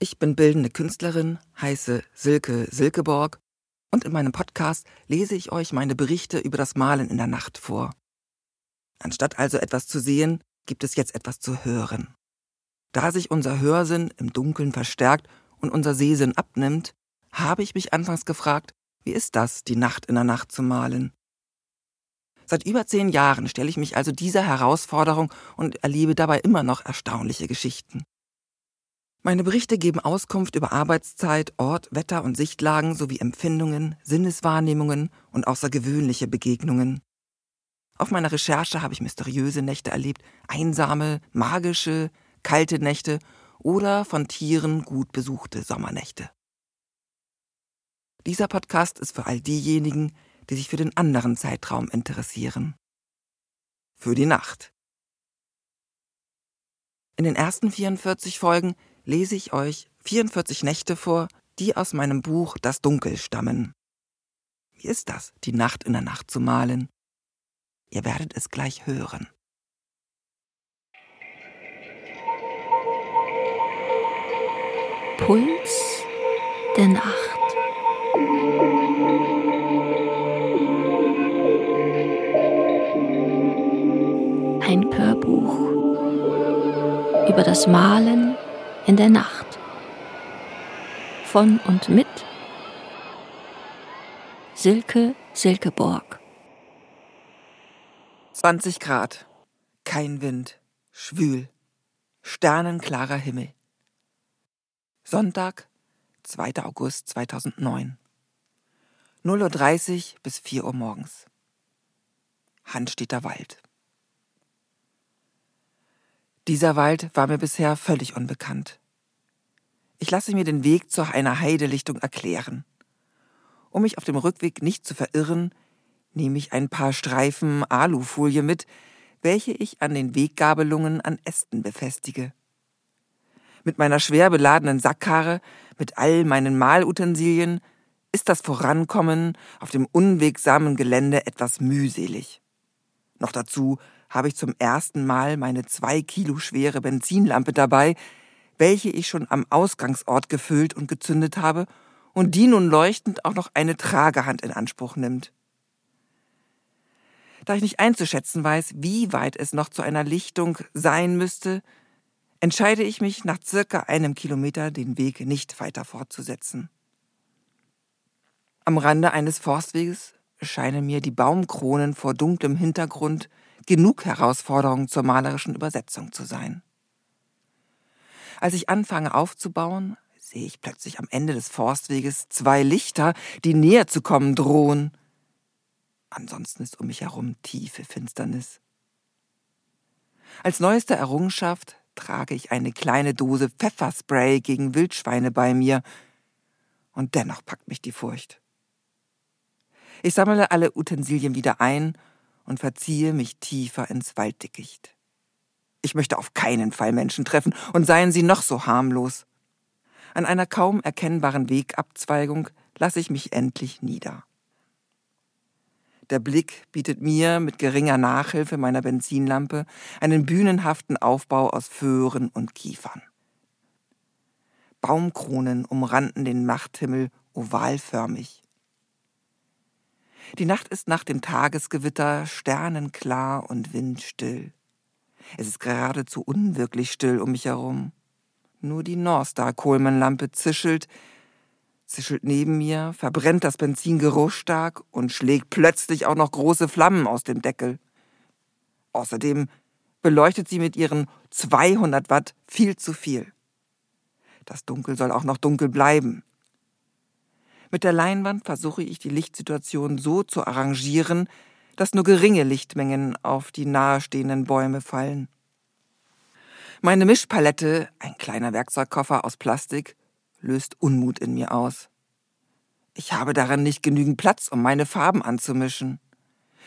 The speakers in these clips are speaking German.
Ich bin bildende Künstlerin, heiße Silke Silkeborg und in meinem Podcast lese ich euch meine Berichte über das Malen in der Nacht vor. Anstatt also etwas zu sehen, gibt es jetzt etwas zu hören. Da sich unser Hörsinn im Dunkeln verstärkt und unser Sehsinn abnimmt, habe ich mich anfangs gefragt, wie ist das, die Nacht in der Nacht zu malen? Seit über zehn Jahren stelle ich mich also dieser Herausforderung und erlebe dabei immer noch erstaunliche Geschichten. Meine Berichte geben Auskunft über Arbeitszeit, Ort, Wetter und Sichtlagen sowie Empfindungen, Sinneswahrnehmungen und außergewöhnliche Begegnungen. Auf meiner Recherche habe ich mysteriöse Nächte erlebt, einsame, magische, kalte Nächte oder von Tieren gut besuchte Sommernächte. Dieser Podcast ist für all diejenigen, die sich für den anderen Zeitraum interessieren. Für die Nacht. In den ersten 44 Folgen lese ich euch 44 Nächte vor, die aus meinem Buch Das Dunkel stammen. Wie ist das, die Nacht in der Nacht zu malen? Ihr werdet es gleich hören. Puls der Nacht. Ein Hörbuch über das Malen in der Nacht. Von und mit Silke Silkeborg. 20 Grad, kein Wind, schwül, sternenklarer Himmel. Sonntag, 2. August 2009. 0.30 Uhr bis 4 Uhr morgens. Handsteter Wald. Dieser Wald war mir bisher völlig unbekannt. Ich lasse mir den Weg zu einer Heidelichtung erklären. Um mich auf dem Rückweg nicht zu verirren, nehme ich ein paar Streifen Alufolie mit, welche ich an den Weggabelungen an Ästen befestige. Mit meiner schwer beladenen Sackkarre, mit all meinen Malutensilien, ist das Vorankommen auf dem unwegsamen Gelände etwas mühselig. Noch dazu habe ich zum ersten Mal meine zwei Kilo schwere Benzinlampe dabei, welche ich schon am Ausgangsort gefüllt und gezündet habe und die nun leuchtend auch noch eine Tragehand in Anspruch nimmt. Da ich nicht einzuschätzen weiß, wie weit es noch zu einer Lichtung sein müsste, entscheide ich mich nach circa einem Kilometer den Weg nicht weiter fortzusetzen. Am Rande eines Forstweges scheinen mir die Baumkronen vor dunklem Hintergrund genug Herausforderung zur malerischen Übersetzung zu sein. Als ich anfange aufzubauen, sehe ich plötzlich am Ende des Forstweges zwei Lichter, die näher zu kommen drohen. Ansonsten ist um mich herum tiefe Finsternis. Als neueste Errungenschaft trage ich eine kleine Dose Pfefferspray gegen Wildschweine bei mir, und dennoch packt mich die Furcht. Ich sammle alle Utensilien wieder ein und verziehe mich tiefer ins Walddickicht. Ich möchte auf keinen Fall Menschen treffen, und seien sie noch so harmlos. An einer kaum erkennbaren Wegabzweigung lasse ich mich endlich nieder. Der Blick bietet mir mit geringer Nachhilfe meiner Benzinlampe einen bühnenhaften Aufbau aus Föhren und Kiefern. Baumkronen umranden den Nachthimmel ovalförmig. Die Nacht ist nach dem Tagesgewitter sternenklar und windstill. Es ist geradezu unwirklich still um mich herum. Nur die Norstar-Coleman-Lampe zischelt, zischelt neben mir, verbrennt das Benzin geruchstark und schlägt plötzlich auch noch große Flammen aus dem Deckel. Außerdem beleuchtet sie mit ihren 200 Watt viel zu viel. Das Dunkel soll auch noch dunkel bleiben. Mit der Leinwand versuche ich die Lichtsituation so zu arrangieren, dass nur geringe Lichtmengen auf die nahestehenden Bäume fallen. Meine Mischpalette, ein kleiner Werkzeugkoffer aus Plastik, löst Unmut in mir aus. Ich habe darin nicht genügend Platz, um meine Farben anzumischen.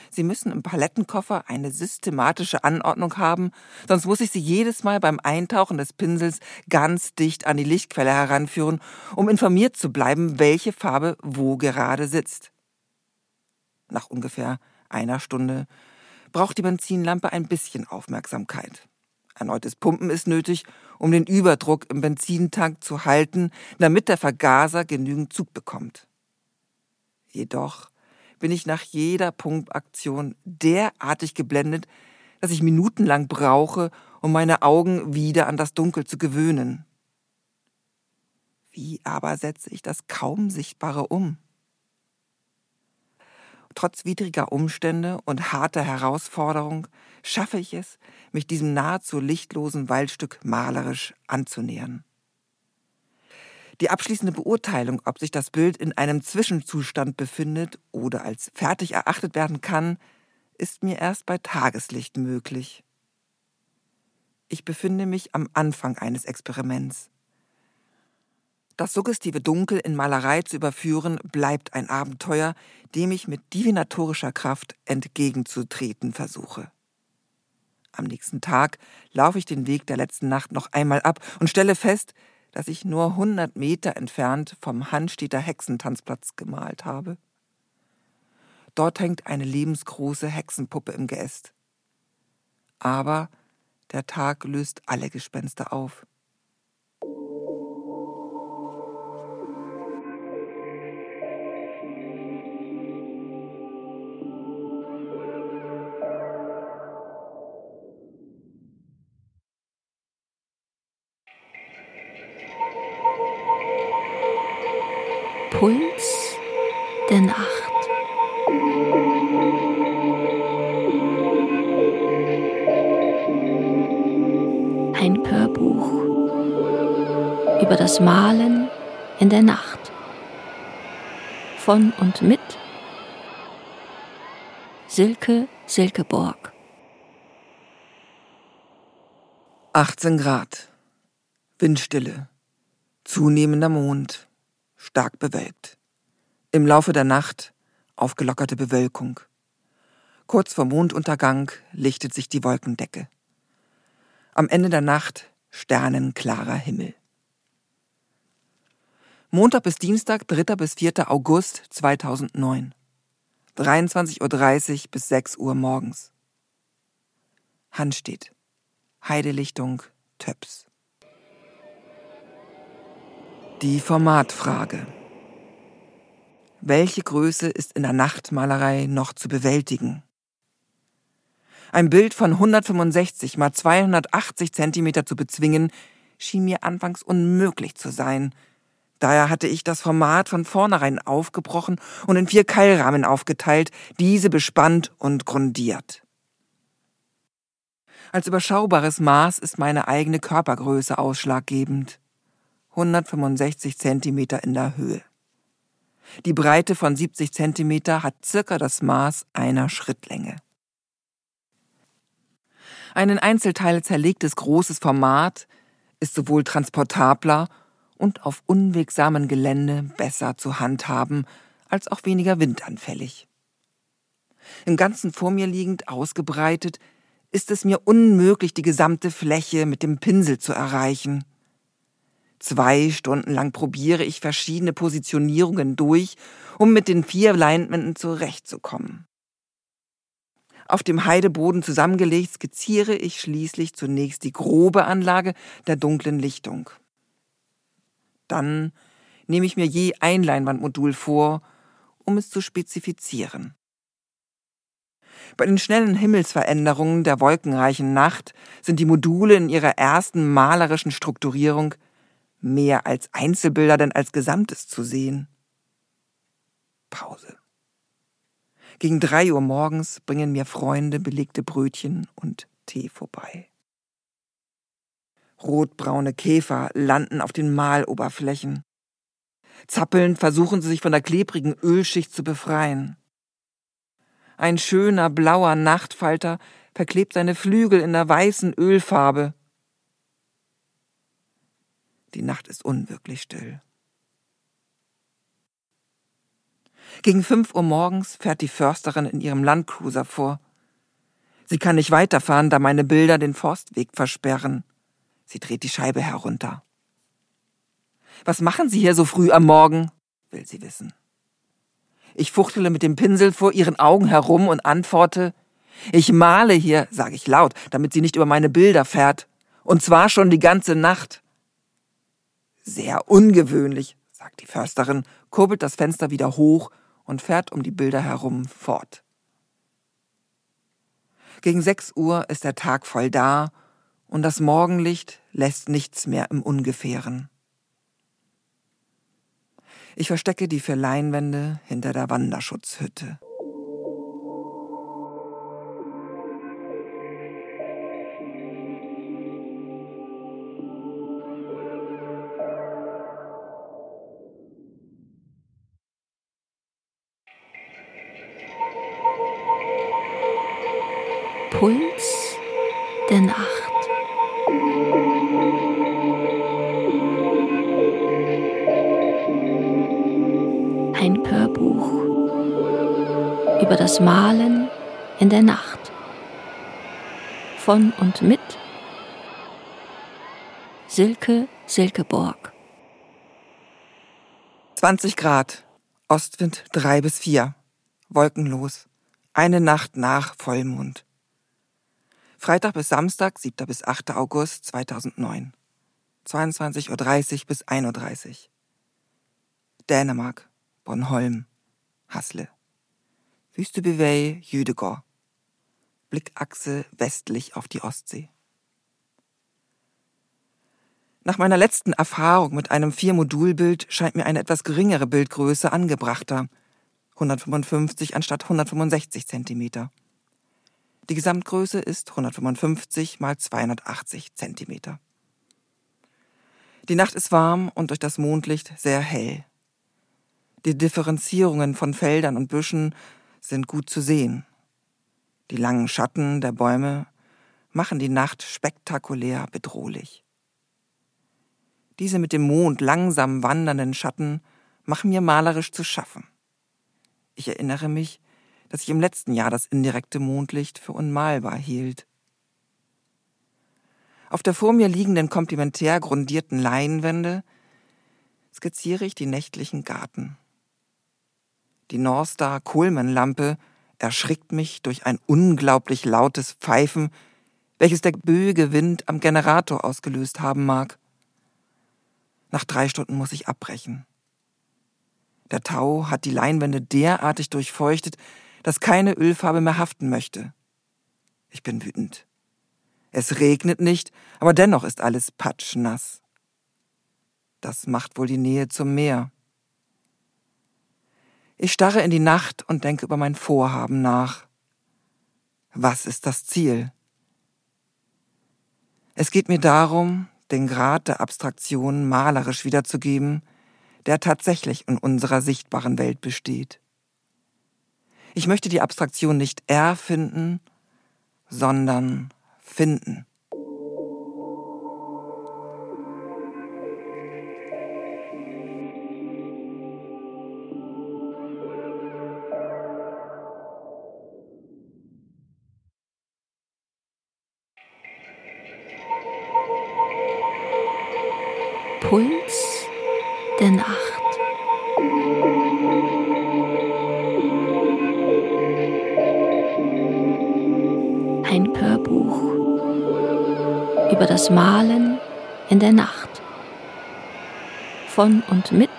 Sie müssen im Palettenkoffer eine systematische Anordnung haben, sonst muss ich sie jedes Mal beim Eintauchen des Pinsels ganz dicht an die Lichtquelle heranführen, um informiert zu bleiben, welche Farbe wo gerade sitzt. Nach ungefähr einer Stunde braucht die Benzinlampe ein bisschen Aufmerksamkeit. Erneutes Pumpen ist nötig, um den Überdruck im Benzintank zu halten, damit der Vergaser genügend Zug bekommt. Jedoch bin ich nach jeder Pumpaktion derartig geblendet, dass ich minutenlang brauche, um meine Augen wieder an das Dunkel zu gewöhnen. Wie aber setze ich das kaum Sichtbare um? Trotz widriger Umstände und harter Herausforderung schaffe ich es, mich diesem nahezu lichtlosen Waldstück malerisch anzunähern. Die abschließende Beurteilung, ob sich das Bild in einem Zwischenzustand befindet oder als fertig erachtet werden kann, ist mir erst bei Tageslicht möglich. Ich befinde mich am Anfang eines Experiments. Das suggestive Dunkel in Malerei zu überführen, bleibt ein Abenteuer, dem ich mit divinatorischer Kraft entgegenzutreten versuche. Am nächsten Tag laufe ich den Weg der letzten Nacht noch einmal ab und stelle fest, dass ich nur hundert Meter entfernt vom Hannstädter Hexentanzplatz gemalt habe. Dort hängt eine lebensgroße Hexenpuppe im Geäst. Aber der Tag löst alle Gespenster auf. Der Nacht. Von und mit Silke Silkeborg. 18 Grad. Windstille. Zunehmender Mond stark bewölkt. Im Laufe der Nacht aufgelockerte Bewölkung. Kurz vor Monduntergang lichtet sich die Wolkendecke. Am Ende der Nacht sternenklarer Himmel. Montag bis Dienstag, 3. bis 4. August 2009. 23.30 Uhr bis 6 Uhr morgens. Handstedt. Heidelichtung Töps. Die Formatfrage. Welche Größe ist in der Nachtmalerei noch zu bewältigen? Ein Bild von 165 mal 280 Zentimeter zu bezwingen, schien mir anfangs unmöglich zu sein. Daher hatte ich das Format von vornherein aufgebrochen und in vier Keilrahmen aufgeteilt, diese bespannt und grundiert. Als überschaubares Maß ist meine eigene Körpergröße ausschlaggebend. 165 Zentimeter in der Höhe. Die Breite von 70 Zentimeter hat circa das Maß einer Schrittlänge. Ein in Einzelteile zerlegtes großes Format ist sowohl transportabler und auf unwegsamen Gelände besser zu handhaben, als auch weniger windanfällig. Im Ganzen vor mir liegend ausgebreitet, ist es mir unmöglich, die gesamte Fläche mit dem Pinsel zu erreichen. Zwei Stunden lang probiere ich verschiedene Positionierungen durch, um mit den vier Leinwänden zurechtzukommen. Auf dem Heideboden zusammengelegt skizziere ich schließlich zunächst die grobe Anlage der dunklen Lichtung. Dann nehme ich mir je ein Leinwandmodul vor, um es zu spezifizieren. Bei den schnellen Himmelsveränderungen der wolkenreichen Nacht sind die Module in ihrer ersten malerischen Strukturierung mehr als Einzelbilder denn als Gesamtes zu sehen. Pause. Gegen drei Uhr morgens bringen mir Freunde belegte Brötchen und Tee vorbei. Rotbraune Käfer landen auf den Maloberflächen. Zappelnd versuchen sie sich von der klebrigen Ölschicht zu befreien. Ein schöner blauer Nachtfalter verklebt seine Flügel in der weißen Ölfarbe die Nacht ist unwirklich still. Gegen fünf Uhr morgens fährt die Försterin in ihrem Landcruiser vor. Sie kann nicht weiterfahren, da meine Bilder den Forstweg versperren. Sie dreht die Scheibe herunter. Was machen Sie hier so früh am Morgen? will sie wissen. Ich fuchtele mit dem Pinsel vor ihren Augen herum und antworte, ich male hier, sage ich laut, damit sie nicht über meine Bilder fährt. Und zwar schon die ganze Nacht. Sehr ungewöhnlich, sagt die Försterin, kurbelt das Fenster wieder hoch und fährt um die Bilder herum fort. Gegen sechs Uhr ist der Tag voll da und das Morgenlicht lässt nichts mehr im Ungefähren. Ich verstecke die vier Leinwände hinter der Wanderschutzhütte. Puls in der Nacht. Von und mit Silke Silkeborg. 20 Grad, Ostwind 3 bis 4, wolkenlos, eine Nacht nach Vollmond. Freitag bis Samstag, 7. bis 8. August 2009. 22.30 Uhr bis 1.30 Uhr. Dänemark, Bornholm, Hasle. Wüstebewey, Jüdegor. Blickachse westlich auf die Ostsee. Nach meiner letzten Erfahrung mit einem Vier-Modul-Bild scheint mir eine etwas geringere Bildgröße angebrachter. 155 anstatt 165 Zentimeter. Die Gesamtgröße ist 155 mal 280 Zentimeter. Die Nacht ist warm und durch das Mondlicht sehr hell. Die Differenzierungen von Feldern und Büschen sind gut zu sehen. Die langen Schatten der Bäume machen die Nacht spektakulär bedrohlich. Diese mit dem Mond langsam wandernden Schatten machen mir malerisch zu schaffen. Ich erinnere mich, dass ich im letzten Jahr das indirekte Mondlicht für unmalbar hielt. Auf der vor mir liegenden komplementär grundierten Leinwände skizziere ich die nächtlichen Garten. Die Norstar Coleman-Lampe erschrickt mich durch ein unglaublich lautes Pfeifen, welches der böige Wind am Generator ausgelöst haben mag. Nach drei Stunden muss ich abbrechen. Der Tau hat die Leinwände derartig durchfeuchtet, dass keine Ölfarbe mehr haften möchte. Ich bin wütend. Es regnet nicht, aber dennoch ist alles patschnass. Das macht wohl die Nähe zum Meer. Ich starre in die Nacht und denke über mein Vorhaben nach. Was ist das Ziel? Es geht mir darum, den Grad der Abstraktion malerisch wiederzugeben, der tatsächlich in unserer sichtbaren Welt besteht. Ich möchte die Abstraktion nicht erfinden, sondern finden. Der Nacht. Von und mit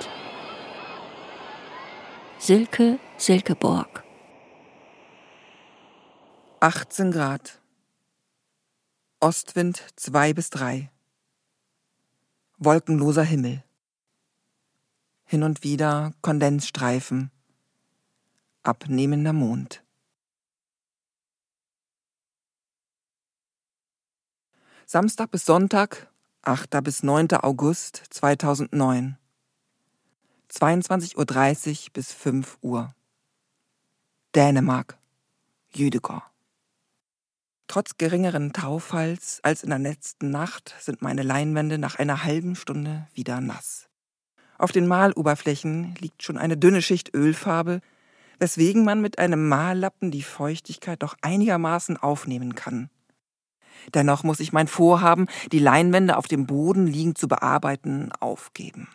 Silke Silkeborg. 18 Grad. Ostwind 2 bis 3. Wolkenloser Himmel. Hin und wieder Kondensstreifen. Abnehmender Mond. Samstag bis Sonntag, 8. bis 9. August 2009. 22.30 Uhr bis 5 Uhr. Dänemark, Jüdegor. Trotz geringeren Taufalls als in der letzten Nacht sind meine Leinwände nach einer halben Stunde wieder nass. Auf den Maloberflächen liegt schon eine dünne Schicht Ölfarbe, weswegen man mit einem Mallappen die Feuchtigkeit doch einigermaßen aufnehmen kann. Dennoch muss ich mein Vorhaben, die Leinwände auf dem Boden liegend zu bearbeiten, aufgeben.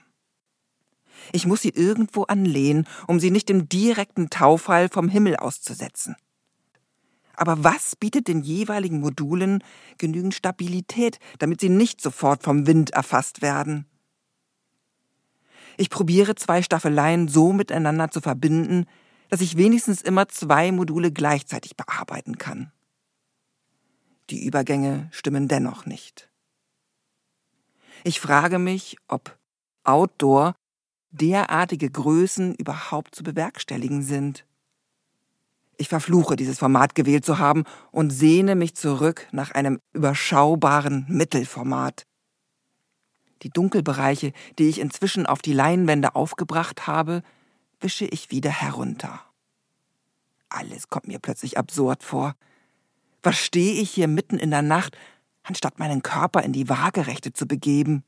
Ich muss sie irgendwo anlehnen, um sie nicht dem direkten Taufall vom Himmel auszusetzen. Aber was bietet den jeweiligen Modulen genügend Stabilität, damit sie nicht sofort vom Wind erfasst werden? Ich probiere zwei Staffeleien so miteinander zu verbinden, dass ich wenigstens immer zwei Module gleichzeitig bearbeiten kann. Die Übergänge stimmen dennoch nicht. Ich frage mich, ob Outdoor derartige Größen überhaupt zu bewerkstelligen sind. Ich verfluche, dieses Format gewählt zu haben und sehne mich zurück nach einem überschaubaren Mittelformat. Die Dunkelbereiche, die ich inzwischen auf die Leinwände aufgebracht habe, wische ich wieder herunter. Alles kommt mir plötzlich absurd vor. Was stehe ich hier mitten in der Nacht, anstatt meinen Körper in die Waagerechte zu begeben?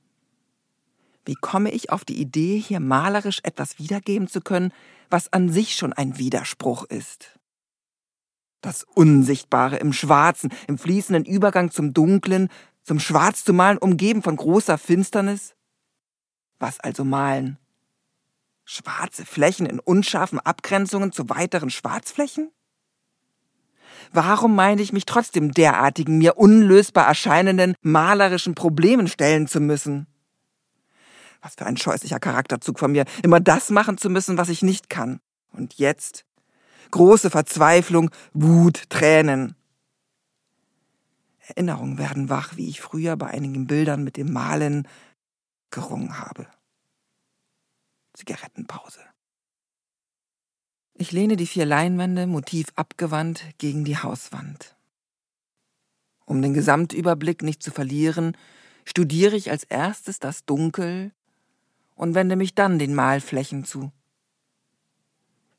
Wie komme ich auf die Idee, hier malerisch etwas wiedergeben zu können, was an sich schon ein Widerspruch ist? Das Unsichtbare im Schwarzen, im fließenden Übergang zum Dunklen, zum Schwarz zu malen, umgeben von großer Finsternis? Was also malen? Schwarze Flächen in unscharfen Abgrenzungen zu weiteren Schwarzflächen? Warum meine ich mich trotzdem derartigen, mir unlösbar erscheinenden malerischen Problemen stellen zu müssen? Was für ein scheußlicher Charakterzug von mir, immer das machen zu müssen, was ich nicht kann. Und jetzt große Verzweiflung, Wut, Tränen. Erinnerungen werden wach, wie ich früher bei einigen Bildern mit dem Malen gerungen habe. Zigarettenpause. Ich lehne die vier Leinwände, Motiv abgewandt, gegen die Hauswand. Um den Gesamtüberblick nicht zu verlieren, studiere ich als erstes das Dunkel und wende mich dann den Malflächen zu.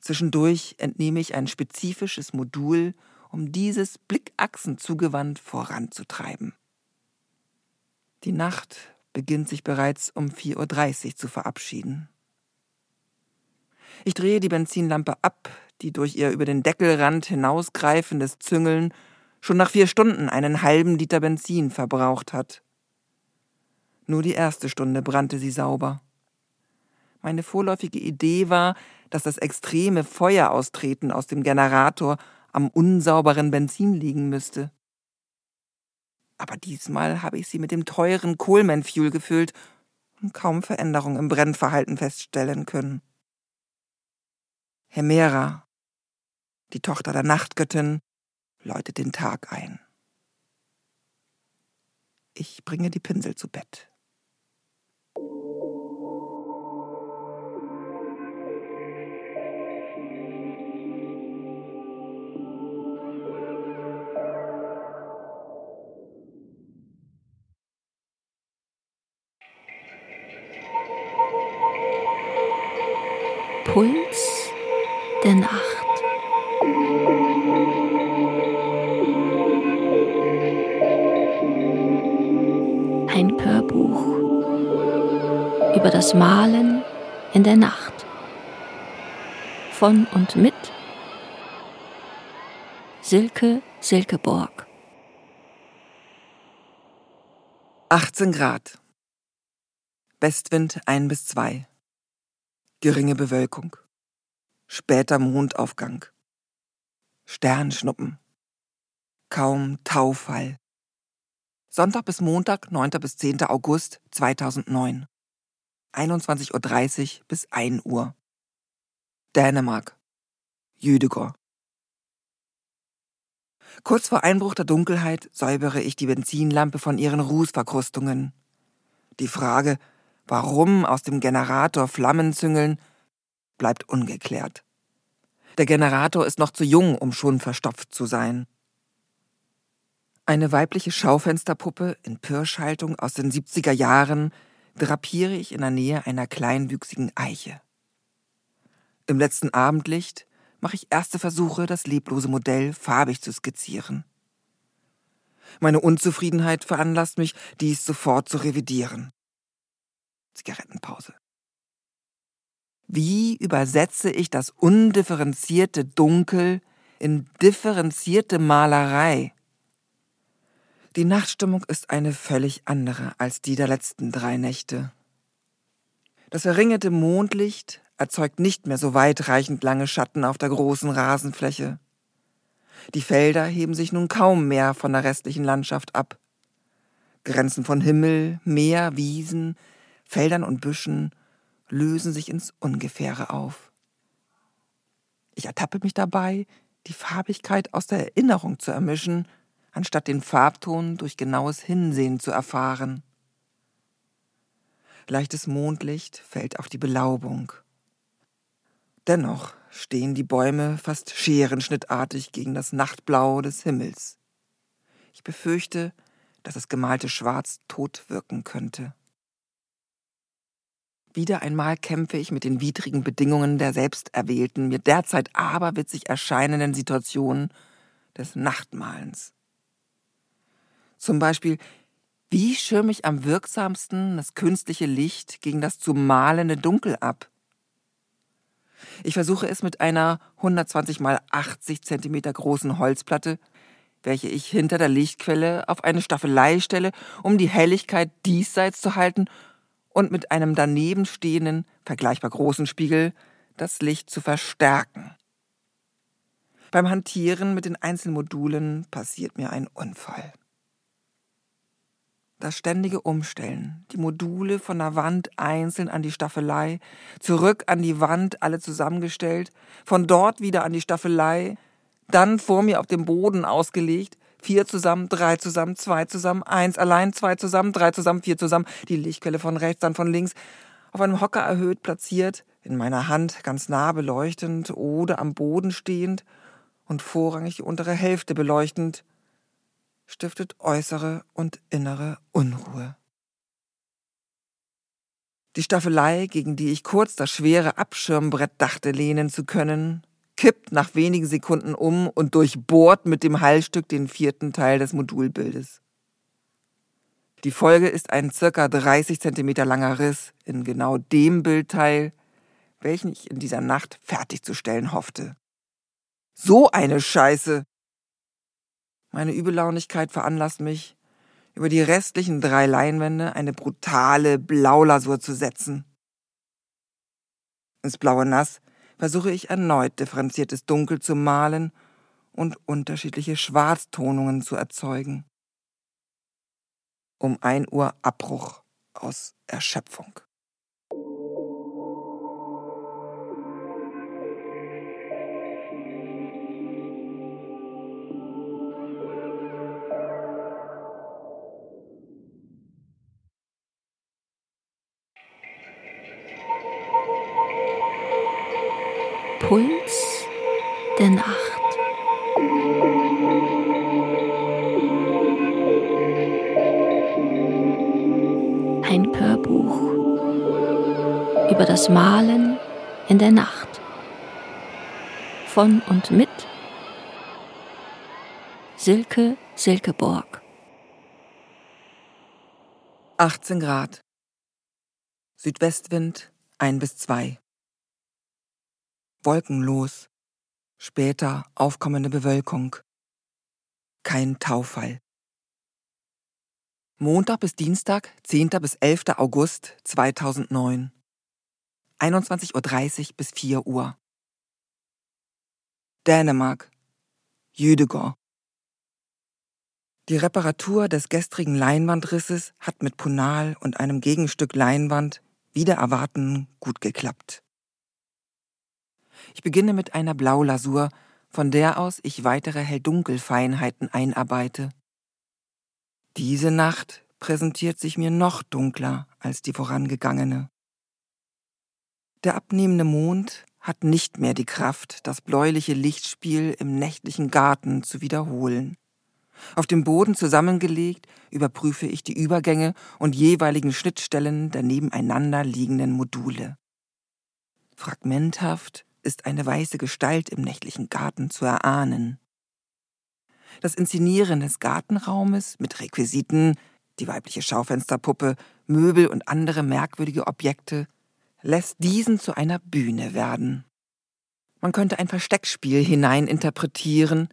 Zwischendurch entnehme ich ein spezifisches Modul, um dieses Blickachsen zugewandt voranzutreiben. Die Nacht beginnt sich bereits um 4.30 Uhr zu verabschieden. Ich drehe die Benzinlampe ab, die durch ihr über den Deckelrand hinausgreifendes Züngeln schon nach vier Stunden einen halben Liter Benzin verbraucht hat. Nur die erste Stunde brannte sie sauber. Meine vorläufige Idee war, dass das extreme Feueraustreten aus dem Generator am unsauberen Benzin liegen müsste. Aber diesmal habe ich sie mit dem teuren Coleman Fuel gefüllt und kaum Veränderung im Brennverhalten feststellen können. Hemera, die Tochter der Nachtgöttin, läutet den Tag ein. Ich bringe die Pinsel zu Bett. Puls der Nacht. Ein Hörbuch über das Malen in der Nacht. Von und mit Silke Silkeborg. 18 Grad. Westwind 1 bis 2 geringe Bewölkung, später Mondaufgang, Sternschnuppen, kaum Taufall. Sonntag bis Montag, 9. bis 10. August 2009. 21.30 Uhr bis 1 Uhr. Dänemark. Jüdegor. Kurz vor Einbruch der Dunkelheit säubere ich die Benzinlampe von ihren Rußverkrustungen. Die Frage, Warum aus dem Generator Flammen züngeln, bleibt ungeklärt. Der Generator ist noch zu jung, um schon verstopft zu sein. Eine weibliche Schaufensterpuppe in Pirschhaltung aus den 70er Jahren drapiere ich in der Nähe einer kleinwüchsigen Eiche. Im letzten Abendlicht mache ich erste Versuche, das leblose Modell farbig zu skizzieren. Meine Unzufriedenheit veranlasst mich, dies sofort zu revidieren. Zigarettenpause. Wie übersetze ich das undifferenzierte Dunkel in differenzierte Malerei? Die Nachtstimmung ist eine völlig andere als die der letzten drei Nächte. Das verringerte Mondlicht erzeugt nicht mehr so weitreichend lange Schatten auf der großen Rasenfläche. Die Felder heben sich nun kaum mehr von der restlichen Landschaft ab. Grenzen von Himmel, Meer, Wiesen, Feldern und Büschen lösen sich ins Ungefähre auf. Ich ertappe mich dabei, die Farbigkeit aus der Erinnerung zu ermischen, anstatt den Farbton durch genaues Hinsehen zu erfahren. Leichtes Mondlicht fällt auf die Belaubung. Dennoch stehen die Bäume fast scherenschnittartig gegen das Nachtblau des Himmels. Ich befürchte, dass das gemalte Schwarz tot wirken könnte. Wieder einmal kämpfe ich mit den widrigen Bedingungen der selbsterwählten, mir derzeit aberwitzig erscheinenden Situation des Nachtmalens. Zum Beispiel, wie schirme ich am wirksamsten das künstliche Licht gegen das zu malende Dunkel ab? Ich versuche es mit einer 120 mal 80 Zentimeter großen Holzplatte, welche ich hinter der Lichtquelle auf eine Staffelei stelle, um die Helligkeit diesseits zu halten und mit einem daneben stehenden, vergleichbar großen Spiegel das Licht zu verstärken. Beim Hantieren mit den Einzelmodulen passiert mir ein Unfall. Das ständige Umstellen, die Module von der Wand einzeln an die Staffelei, zurück an die Wand alle zusammengestellt, von dort wieder an die Staffelei, dann vor mir auf dem Boden ausgelegt, vier zusammen, drei zusammen, zwei zusammen, eins allein, zwei zusammen, drei zusammen, vier zusammen, die Lichtquelle von rechts, dann von links, auf einem Hocker erhöht platziert, in meiner Hand ganz nah beleuchtend oder am Boden stehend und vorrangig die untere Hälfte beleuchtend, stiftet äußere und innere Unruhe. Die Staffelei, gegen die ich kurz das schwere Abschirmbrett dachte lehnen zu können, kippt nach wenigen Sekunden um und durchbohrt mit dem Heilstück den vierten Teil des Modulbildes. Die Folge ist ein circa 30 Zentimeter langer Riss in genau dem Bildteil, welchen ich in dieser Nacht fertigzustellen hoffte. So eine Scheiße! Meine Übellaunigkeit veranlasst mich, über die restlichen drei Leinwände eine brutale Blaulasur zu setzen. Ins blaue Nass versuche ich erneut differenziertes Dunkel zu malen und unterschiedliche Schwarztonungen zu erzeugen. Um ein Uhr Abbruch aus Erschöpfung. Puls der Nacht. Ein Hörbuch über das Malen in der Nacht. Von und mit Silke Silkeborg. 18 Grad. Südwestwind 1 bis 2 wolkenlos, später aufkommende Bewölkung. Kein Taufall. Montag bis Dienstag, 10. bis 11. August 2009. 21.30 Uhr bis 4 Uhr. Dänemark. Jüdegård. Die Reparatur des gestrigen Leinwandrisses hat mit Punal und einem Gegenstück Leinwand wieder erwarten gut geklappt. Ich beginne mit einer Blaulasur, von der aus ich weitere Hell-Dunkel-Feinheiten einarbeite. Diese Nacht präsentiert sich mir noch dunkler als die vorangegangene. Der abnehmende Mond hat nicht mehr die Kraft, das bläuliche Lichtspiel im nächtlichen Garten zu wiederholen. Auf dem Boden zusammengelegt überprüfe ich die Übergänge und jeweiligen Schnittstellen der nebeneinander liegenden Module. Fragmenthaft ist eine weiße Gestalt im nächtlichen Garten zu erahnen. Das Inszenieren des Gartenraumes mit Requisiten, die weibliche Schaufensterpuppe, Möbel und andere merkwürdige Objekte lässt diesen zu einer Bühne werden. Man könnte ein Versteckspiel hineininterpretieren,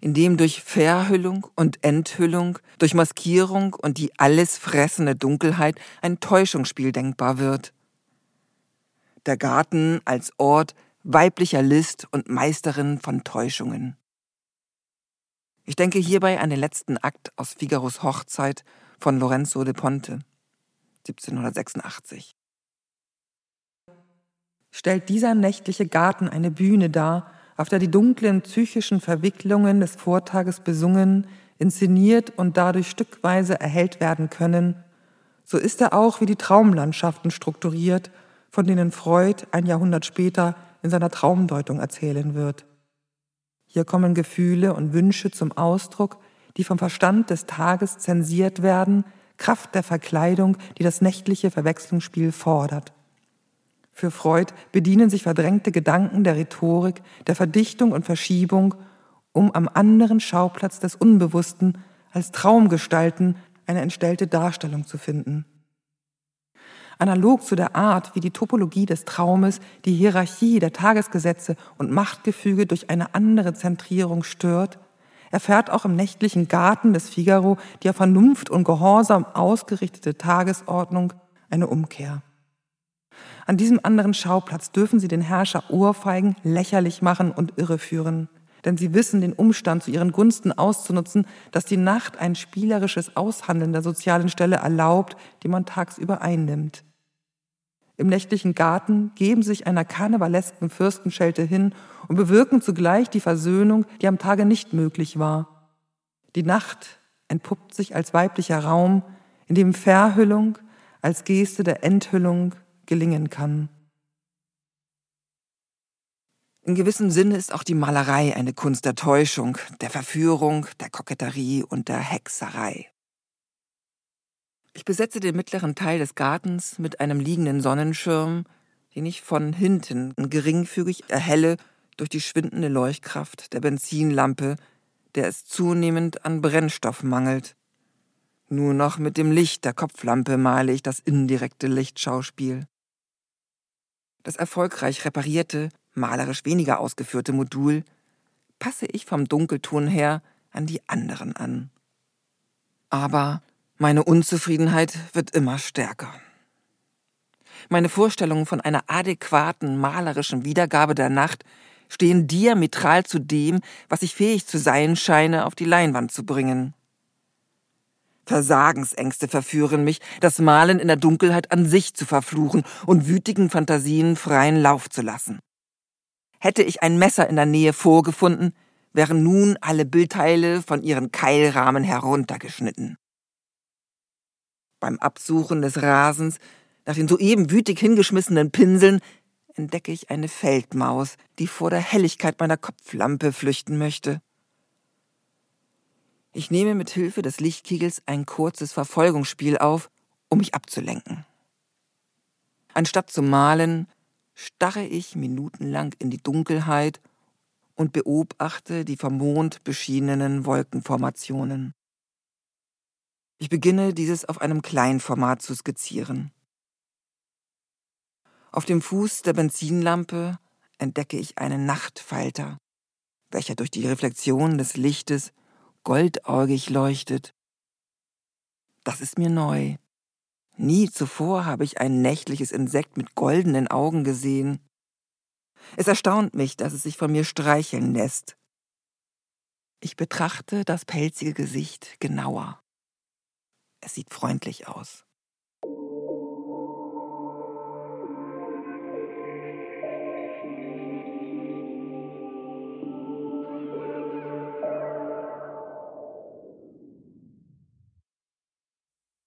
in dem durch Verhüllung und Enthüllung, durch Maskierung und die alles fressende Dunkelheit ein Täuschungsspiel denkbar wird. Der Garten als Ort weiblicher List und Meisterin von Täuschungen. Ich denke hierbei an den letzten Akt aus Figaros Hochzeit von Lorenzo de Ponte 1786. Stellt dieser nächtliche Garten eine Bühne dar, auf der die dunklen psychischen Verwicklungen des Vortages besungen, inszeniert und dadurch stückweise erhellt werden können, so ist er auch wie die Traumlandschaften strukturiert, von denen Freud ein Jahrhundert später in seiner Traumdeutung erzählen wird. Hier kommen Gefühle und Wünsche zum Ausdruck, die vom Verstand des Tages zensiert werden, Kraft der Verkleidung, die das nächtliche Verwechslungsspiel fordert. Für Freud bedienen sich verdrängte Gedanken der Rhetorik, der Verdichtung und Verschiebung, um am anderen Schauplatz des Unbewussten als Traumgestalten eine entstellte Darstellung zu finden. Analog zu der Art, wie die Topologie des Traumes die Hierarchie der Tagesgesetze und Machtgefüge durch eine andere Zentrierung stört, erfährt auch im nächtlichen Garten des Figaro die auf Vernunft und Gehorsam ausgerichtete Tagesordnung eine Umkehr. An diesem anderen Schauplatz dürfen sie den Herrscher ohrfeigen, lächerlich machen und irreführen denn sie wissen den Umstand zu ihren Gunsten auszunutzen, dass die Nacht ein spielerisches Aushandeln der sozialen Stelle erlaubt, die man tagsüber einnimmt. Im nächtlichen Garten geben sich einer karnevalesken Fürstenschelte hin und bewirken zugleich die Versöhnung, die am Tage nicht möglich war. Die Nacht entpuppt sich als weiblicher Raum, in dem Verhüllung als Geste der Enthüllung gelingen kann. In gewissem Sinne ist auch die Malerei eine Kunst der Täuschung, der Verführung, der Koketterie und der Hexerei. Ich besetze den mittleren Teil des Gartens mit einem liegenden Sonnenschirm, den ich von hinten geringfügig erhelle durch die schwindende Leuchtkraft der Benzinlampe, der es zunehmend an Brennstoff mangelt. Nur noch mit dem Licht der Kopflampe male ich das indirekte Lichtschauspiel. Das erfolgreich reparierte, malerisch weniger ausgeführte Modul passe ich vom Dunkelton her an die anderen an. Aber meine Unzufriedenheit wird immer stärker. Meine Vorstellungen von einer adäquaten malerischen Wiedergabe der Nacht stehen diametral zu dem, was ich fähig zu sein scheine, auf die Leinwand zu bringen. Versagensängste verführen mich, das Malen in der Dunkelheit an sich zu verfluchen und wütigen Fantasien freien Lauf zu lassen. Hätte ich ein Messer in der Nähe vorgefunden, wären nun alle Bildteile von ihren Keilrahmen heruntergeschnitten. Beim Absuchen des Rasens nach den soeben wütig hingeschmissenen Pinseln entdecke ich eine Feldmaus, die vor der Helligkeit meiner Kopflampe flüchten möchte. Ich nehme mit Hilfe des Lichtkegels ein kurzes Verfolgungsspiel auf, um mich abzulenken. Anstatt zu malen, starre ich minutenlang in die Dunkelheit und beobachte die vom Mond beschienenen Wolkenformationen. Ich beginne dieses auf einem Kleinformat zu skizzieren. Auf dem Fuß der Benzinlampe entdecke ich einen Nachtfalter, welcher durch die Reflexion des Lichtes goldäugig leuchtet. Das ist mir neu. Nie zuvor habe ich ein nächtliches Insekt mit goldenen Augen gesehen. Es erstaunt mich, dass es sich von mir streicheln lässt. Ich betrachte das pelzige Gesicht genauer. Es sieht freundlich aus.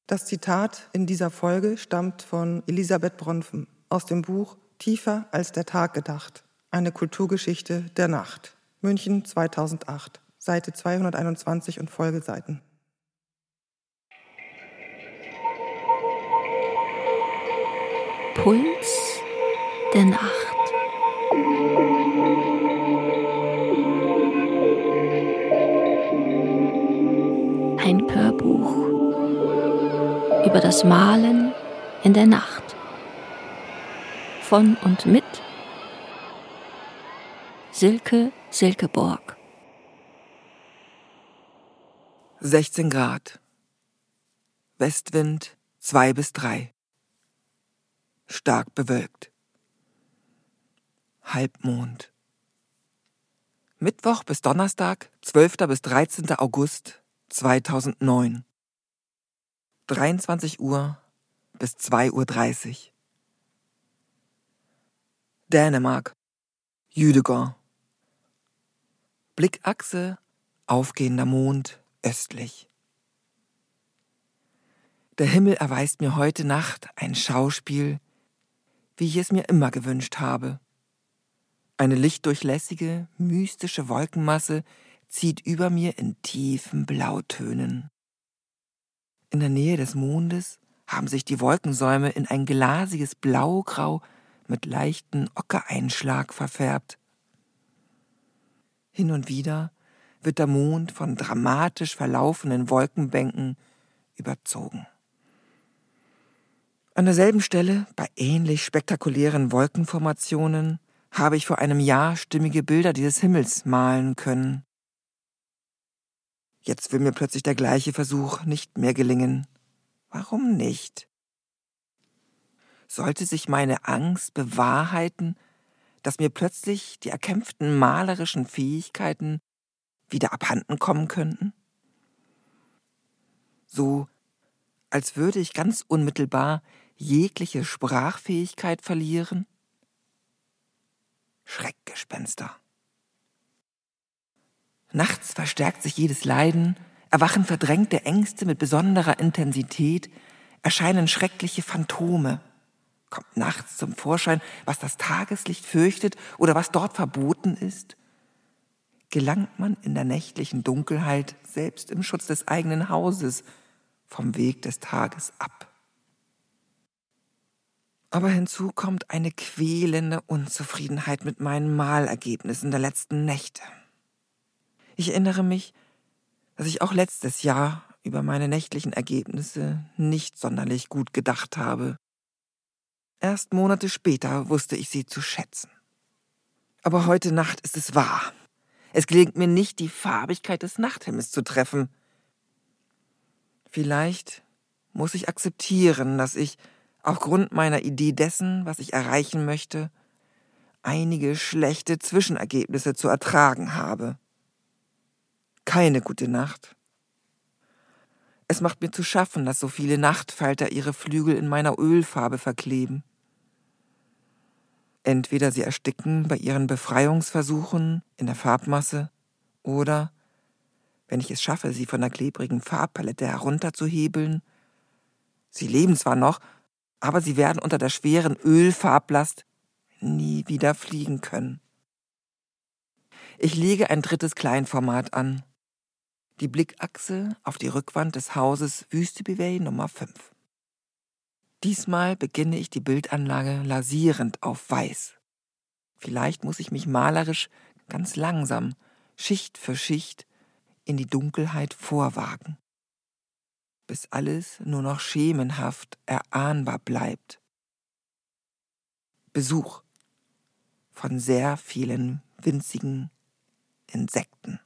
Das Zitat in dieser Folge stammt von Elisabeth Bronfen aus dem Buch Tiefer als der Tag gedacht. Eine Kulturgeschichte der Nacht. München 2008, Seite 221 und Folgeseiten. Puls der Nacht. Ein Hörbuch über das Malen in der Nacht. Von und mit Silke Silkeborg. 16 Grad. Westwind 2 bis 3. Stark bewölkt. Halbmond. Mittwoch bis Donnerstag, 12. bis 13. August 2009. 23 Uhr bis 2.30 Uhr. Dänemark, Jüdegård. Blickachse, aufgehender Mond, östlich. Der Himmel erweist mir heute Nacht ein Schauspiel, wie ich es mir immer gewünscht habe. Eine lichtdurchlässige, mystische Wolkenmasse zieht über mir in tiefen Blautönen. In der Nähe des Mondes haben sich die Wolkensäume in ein glasiges Blaugrau mit leichten Ockereinschlag verfärbt. Hin und wieder wird der Mond von dramatisch verlaufenden Wolkenbänken überzogen. An derselben Stelle, bei ähnlich spektakulären Wolkenformationen, habe ich vor einem Jahr stimmige Bilder dieses Himmels malen können. Jetzt will mir plötzlich der gleiche Versuch nicht mehr gelingen. Warum nicht? Sollte sich meine Angst bewahrheiten, dass mir plötzlich die erkämpften malerischen Fähigkeiten wieder abhanden kommen könnten? So, als würde ich ganz unmittelbar jegliche Sprachfähigkeit verlieren? Schreckgespenster. Nachts verstärkt sich jedes Leiden, erwachen verdrängte Ängste mit besonderer Intensität, erscheinen schreckliche Phantome. Kommt nachts zum Vorschein, was das Tageslicht fürchtet oder was dort verboten ist? Gelangt man in der nächtlichen Dunkelheit, selbst im Schutz des eigenen Hauses, vom Weg des Tages ab? Aber hinzu kommt eine quälende Unzufriedenheit mit meinen Malergebnissen der letzten Nächte. Ich erinnere mich, dass ich auch letztes Jahr über meine nächtlichen Ergebnisse nicht sonderlich gut gedacht habe. Erst Monate später wusste ich sie zu schätzen. Aber heute Nacht ist es wahr. Es gelingt mir nicht, die Farbigkeit des Nachthimmels zu treffen. Vielleicht muss ich akzeptieren, dass ich aufgrund meiner Idee dessen, was ich erreichen möchte, einige schlechte Zwischenergebnisse zu ertragen habe. Keine gute Nacht. Es macht mir zu schaffen, dass so viele Nachtfalter ihre Flügel in meiner Ölfarbe verkleben. Entweder sie ersticken bei ihren Befreiungsversuchen in der Farbmasse oder, wenn ich es schaffe, sie von der klebrigen Farbpalette herunterzuhebeln, sie leben zwar noch, aber sie werden unter der schweren Ölfarblast nie wieder fliegen können. Ich lege ein drittes Kleinformat an. Die Blickachse auf die Rückwand des Hauses Wüstebivey Nummer 5. Diesmal beginne ich die Bildanlage lasierend auf weiß. Vielleicht muss ich mich malerisch ganz langsam, Schicht für Schicht, in die Dunkelheit vorwagen bis alles nur noch schemenhaft erahnbar bleibt. Besuch von sehr vielen winzigen Insekten.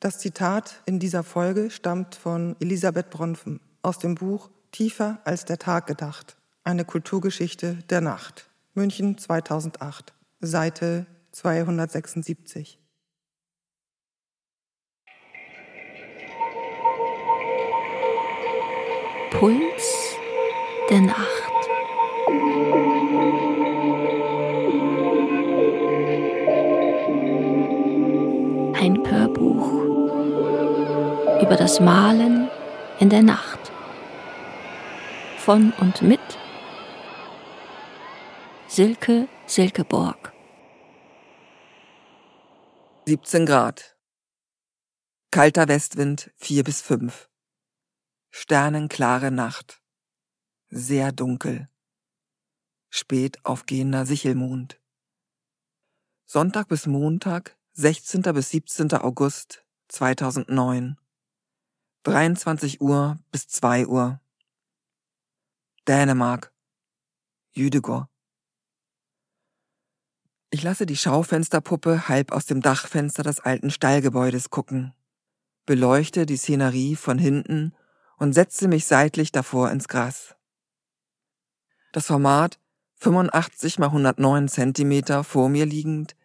Das Zitat in dieser Folge stammt von Elisabeth Bronfen aus dem Buch Tiefer als der Tag gedacht. Eine Kulturgeschichte der Nacht. München 2008. Seite 276. Puls der Nacht. Ein Hörbuch über das Malen in der Nacht von und mit Silke Silkeborg. 17 Grad. Kalter Westwind 4 bis 5. Sternenklare Nacht. Sehr dunkel. Spät aufgehender Sichelmond. Sonntag bis Montag, 16. bis 17. August 2009. 23 Uhr bis 2 Uhr. Dänemark, Jüdegård. Ich lasse die Schaufensterpuppe halb aus dem Dachfenster des alten Stallgebäudes gucken, beleuchte die Szenerie von hinten und setze mich seitlich davor ins Gras. Das Format 85 mal 109 Zentimeter vor mir liegend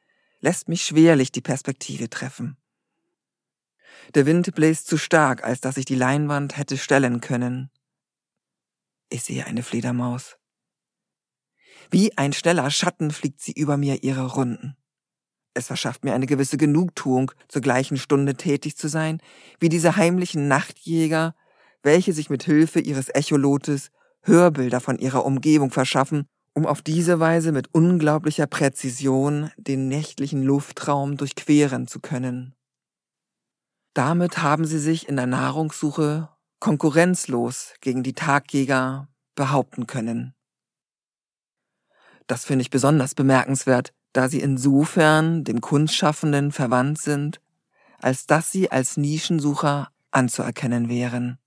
lässt mich schwerlich die Perspektive treffen. Der Wind bläst zu stark, als dass ich die Leinwand hätte stellen können. Ich sehe eine Fledermaus. Wie ein schneller Schatten fliegt sie über mir ihre Runden. Es verschafft mir eine gewisse Genugtuung, zur gleichen Stunde tätig zu sein, wie diese heimlichen Nachtjäger, welche sich mit Hilfe ihres Echolotes Hörbilder von ihrer Umgebung verschaffen, um auf diese Weise mit unglaublicher Präzision den nächtlichen Luftraum durchqueren zu können. Damit haben sie sich in der Nahrungssuche konkurrenzlos gegen die Tagjäger behaupten können. Das finde ich besonders bemerkenswert, da sie insofern dem Kunstschaffenden verwandt sind, als dass sie als Nischensucher anzuerkennen wären.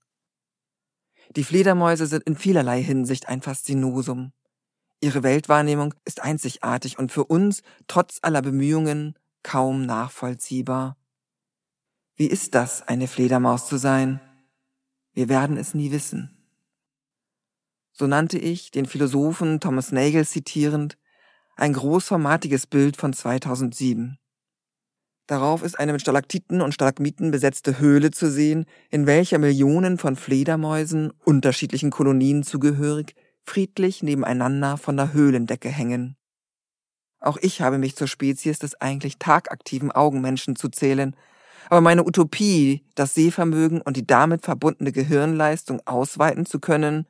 Die Fledermäuse sind in vielerlei Hinsicht ein Faszinosum. Ihre Weltwahrnehmung ist einzigartig und für uns, trotz aller Bemühungen, kaum nachvollziehbar. Wie ist das, eine Fledermaus zu sein? Wir werden es nie wissen so nannte ich, den Philosophen Thomas Nagel zitierend, ein großformatiges Bild von 2007. Darauf ist eine mit Stalaktiten und Stalagmiten besetzte Höhle zu sehen, in welcher Millionen von Fledermäusen, unterschiedlichen Kolonien zugehörig, friedlich nebeneinander von der Höhlendecke hängen. Auch ich habe mich zur Spezies des eigentlich tagaktiven Augenmenschen zu zählen, aber meine Utopie, das Sehvermögen und die damit verbundene Gehirnleistung ausweiten zu können,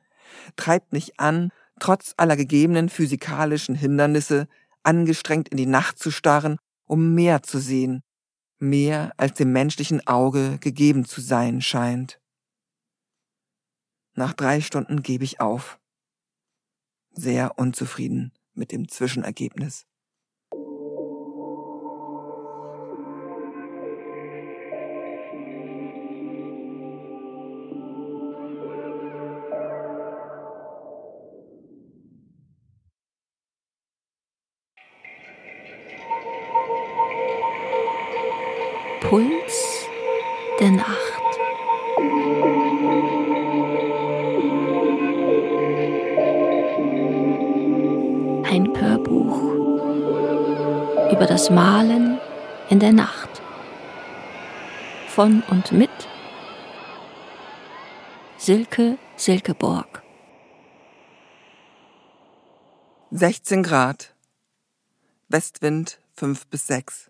treibt mich an, trotz aller gegebenen physikalischen Hindernisse angestrengt in die Nacht zu starren, um mehr zu sehen, mehr als dem menschlichen Auge gegeben zu sein scheint. Nach drei Stunden gebe ich auf. Sehr unzufrieden mit dem Zwischenergebnis. Puls der Nacht. Ein Hörbuch über das Malen in der Nacht. Von und mit Silke Silkeborg. 16 Grad. Westwind 5 bis 6.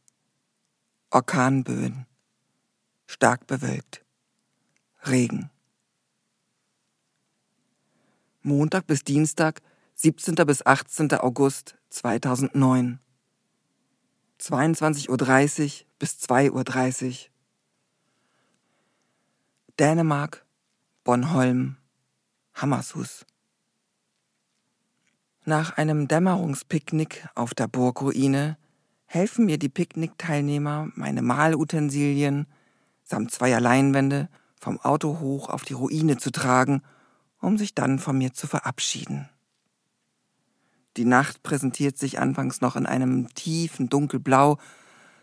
Orkanböen, stark bewölkt, Regen. Montag bis Dienstag, 17. bis 18. August 2009. 22.30 Uhr bis 2.30 Uhr. Dänemark, Bornholm, Hammershus. Nach einem Dämmerungspicknick auf der Burgruine helfen mir die Picknickteilnehmer, meine Malutensilien samt zweier Leinwände vom Auto hoch auf die Ruine zu tragen, um sich dann von mir zu verabschieden. Die Nacht präsentiert sich anfangs noch in einem tiefen Dunkelblau,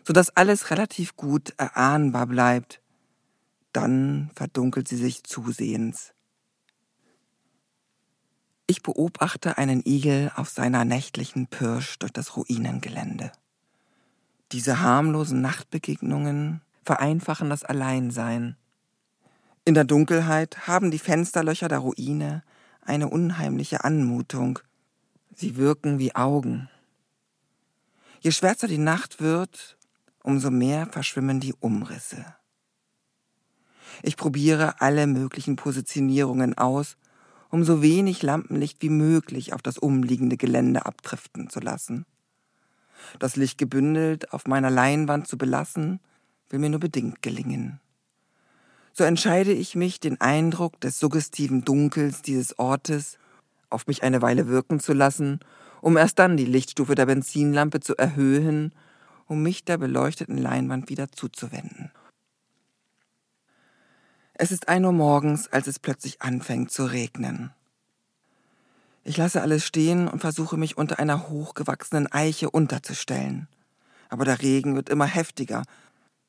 so dass alles relativ gut erahnbar bleibt. Dann verdunkelt sie sich zusehends. Ich beobachte einen Igel auf seiner nächtlichen Pirsch durch das Ruinengelände. Diese harmlosen Nachtbegegnungen vereinfachen das Alleinsein. In der Dunkelheit haben die Fensterlöcher der Ruine eine unheimliche Anmutung. Sie wirken wie Augen. Je schwärzer die Nacht wird, umso mehr verschwimmen die Umrisse. Ich probiere alle möglichen Positionierungen aus, um so wenig Lampenlicht wie möglich auf das umliegende Gelände abdriften zu lassen. Das Licht gebündelt auf meiner Leinwand zu belassen, will mir nur bedingt gelingen. So entscheide ich mich, den Eindruck des suggestiven Dunkels dieses Ortes auf mich eine Weile wirken zu lassen, um erst dann die Lichtstufe der Benzinlampe zu erhöhen, um mich der beleuchteten Leinwand wieder zuzuwenden. Es ist ein Uhr morgens, als es plötzlich anfängt zu regnen. Ich lasse alles stehen und versuche mich unter einer hochgewachsenen Eiche unterzustellen. Aber der Regen wird immer heftiger,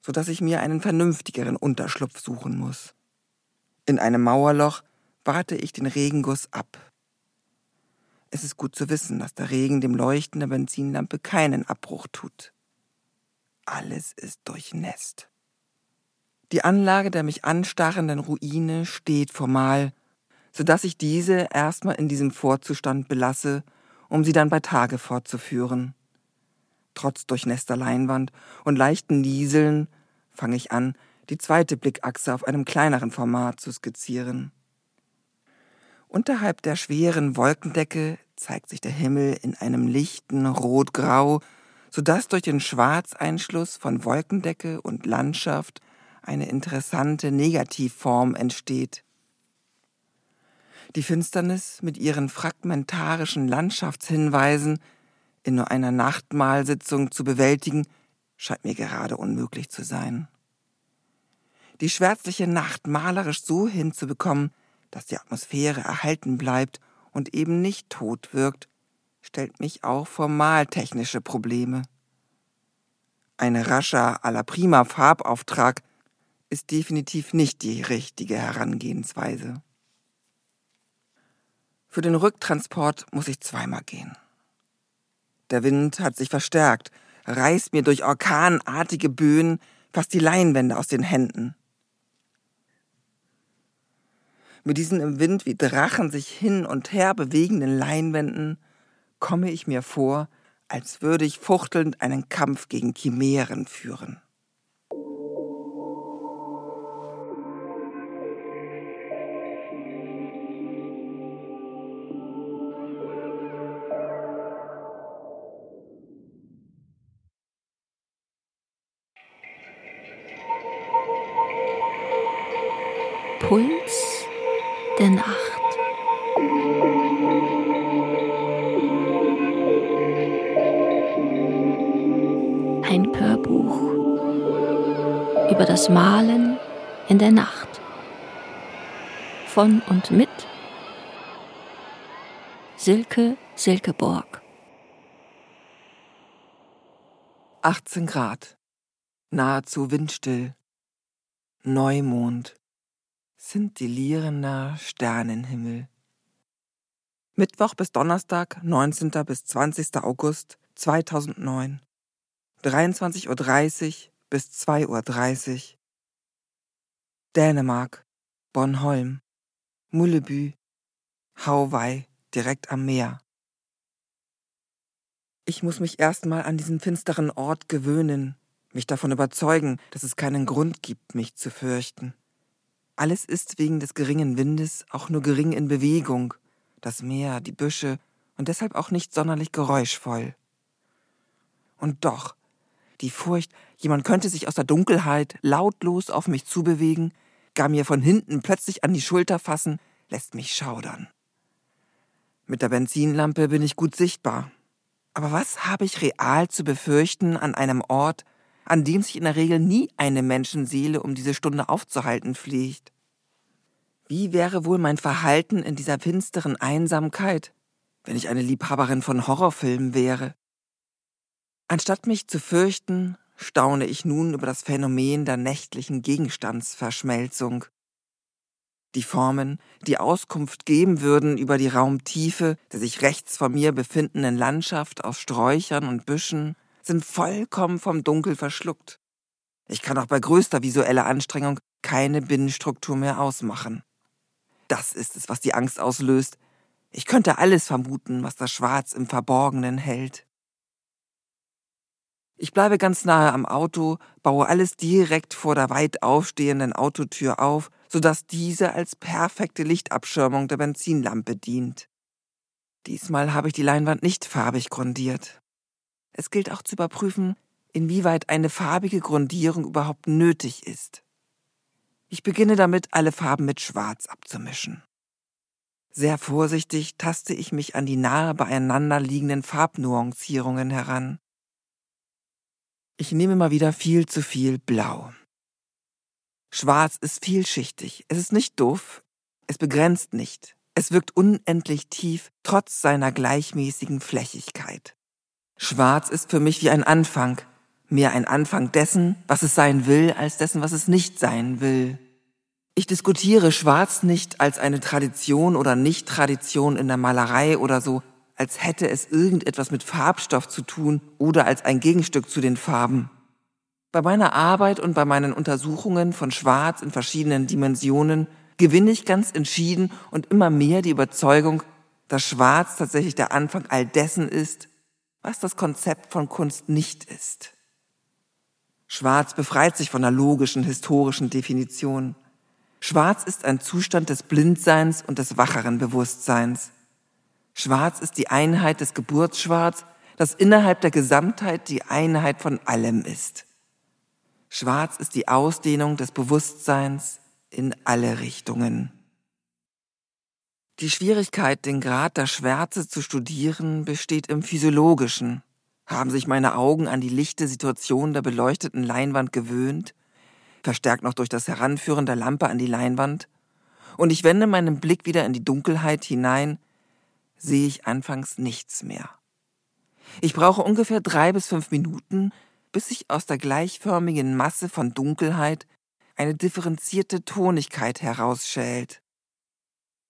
so dass ich mir einen vernünftigeren Unterschlupf suchen muss. In einem Mauerloch warte ich den Regenguss ab. Es ist gut zu wissen, dass der Regen dem Leuchten der Benzinlampe keinen Abbruch tut. Alles ist durchnässt. Die Anlage der mich anstarrenden Ruine steht formal so dass ich diese erstmal in diesem Vorzustand belasse, um sie dann bei Tage fortzuführen. Trotz durchnässter Leinwand und leichten Nieseln fange ich an, die zweite Blickachse auf einem kleineren Format zu skizzieren. Unterhalb der schweren Wolkendecke zeigt sich der Himmel in einem lichten Rotgrau, so dass durch den Schwarzeinschluss von Wolkendecke und Landschaft eine interessante Negativform entsteht. Die Finsternis mit ihren fragmentarischen Landschaftshinweisen in nur einer Nachtmahlsitzung zu bewältigen, scheint mir gerade unmöglich zu sein. Die schwärzliche Nacht malerisch so hinzubekommen, dass die Atmosphäre erhalten bleibt und eben nicht tot wirkt, stellt mich auch formaltechnische Probleme. Ein rascher à la prima Farbauftrag ist definitiv nicht die richtige Herangehensweise. Für den Rücktransport muss ich zweimal gehen. Der Wind hat sich verstärkt, reißt mir durch orkanartige Böen fast die Leinwände aus den Händen. Mit diesen im Wind wie Drachen sich hin und her bewegenden Leinwänden komme ich mir vor, als würde ich fuchtelnd einen Kampf gegen Chimären führen. Puls der Nacht. Ein Hörbuch über das Malen in der Nacht. Von und mit Silke Silkeborg. 18 Grad. Nahezu windstill. Neumond szintillierender Sternenhimmel. Mittwoch bis Donnerstag, 19. bis 20. August 2009. 23.30 Uhr bis 2.30 Uhr. Dänemark, Bornholm, Mulleby, Hawaii, direkt am Meer. Ich muss mich erstmal an diesen finsteren Ort gewöhnen, mich davon überzeugen, dass es keinen Grund gibt, mich zu fürchten. Alles ist wegen des geringen Windes auch nur gering in Bewegung, das Meer, die Büsche und deshalb auch nicht sonderlich geräuschvoll. Und doch, die Furcht, jemand könnte sich aus der Dunkelheit lautlos auf mich zubewegen, gar mir von hinten plötzlich an die Schulter fassen, lässt mich schaudern. Mit der Benzinlampe bin ich gut sichtbar. Aber was habe ich real zu befürchten an einem Ort, an dem sich in der Regel nie eine Menschenseele um diese Stunde aufzuhalten pflegt. Wie wäre wohl mein Verhalten in dieser finsteren Einsamkeit, wenn ich eine Liebhaberin von Horrorfilmen wäre? Anstatt mich zu fürchten, staune ich nun über das Phänomen der nächtlichen Gegenstandsverschmelzung. Die Formen, die Auskunft geben würden über die Raumtiefe der sich rechts vor mir befindenden Landschaft aus Sträuchern und Büschen, sind vollkommen vom Dunkel verschluckt. Ich kann auch bei größter visueller Anstrengung keine Binnenstruktur mehr ausmachen. Das ist es, was die Angst auslöst. Ich könnte alles vermuten, was das Schwarz im Verborgenen hält. Ich bleibe ganz nahe am Auto, baue alles direkt vor der weit aufstehenden Autotür auf, sodass diese als perfekte Lichtabschirmung der Benzinlampe dient. Diesmal habe ich die Leinwand nicht farbig grundiert. Es gilt auch zu überprüfen, inwieweit eine farbige Grundierung überhaupt nötig ist. Ich beginne damit, alle Farben mit Schwarz abzumischen. Sehr vorsichtig taste ich mich an die nahe beieinander liegenden Farbnuancierungen heran. Ich nehme mal wieder viel zu viel Blau. Schwarz ist vielschichtig, es ist nicht doof, es begrenzt nicht, Es wirkt unendlich tief, trotz seiner gleichmäßigen Flächigkeit. Schwarz ist für mich wie ein Anfang, mehr ein Anfang dessen, was es sein will, als dessen, was es nicht sein will. Ich diskutiere Schwarz nicht als eine Tradition oder Nicht-Tradition in der Malerei oder so, als hätte es irgendetwas mit Farbstoff zu tun oder als ein Gegenstück zu den Farben. Bei meiner Arbeit und bei meinen Untersuchungen von Schwarz in verschiedenen Dimensionen gewinne ich ganz entschieden und immer mehr die Überzeugung, dass Schwarz tatsächlich der Anfang all dessen ist, was das Konzept von Kunst nicht ist. Schwarz befreit sich von der logischen, historischen Definition. Schwarz ist ein Zustand des Blindseins und des wacheren Bewusstseins. Schwarz ist die Einheit des Geburtsschwarz, das innerhalb der Gesamtheit die Einheit von allem ist. Schwarz ist die Ausdehnung des Bewusstseins in alle Richtungen. Die Schwierigkeit, den Grad der Schwärze zu studieren, besteht im Physiologischen. Haben sich meine Augen an die lichte Situation der beleuchteten Leinwand gewöhnt, verstärkt noch durch das Heranführen der Lampe an die Leinwand, und ich wende meinen Blick wieder in die Dunkelheit hinein, sehe ich anfangs nichts mehr. Ich brauche ungefähr drei bis fünf Minuten, bis sich aus der gleichförmigen Masse von Dunkelheit eine differenzierte Tonigkeit herausschält.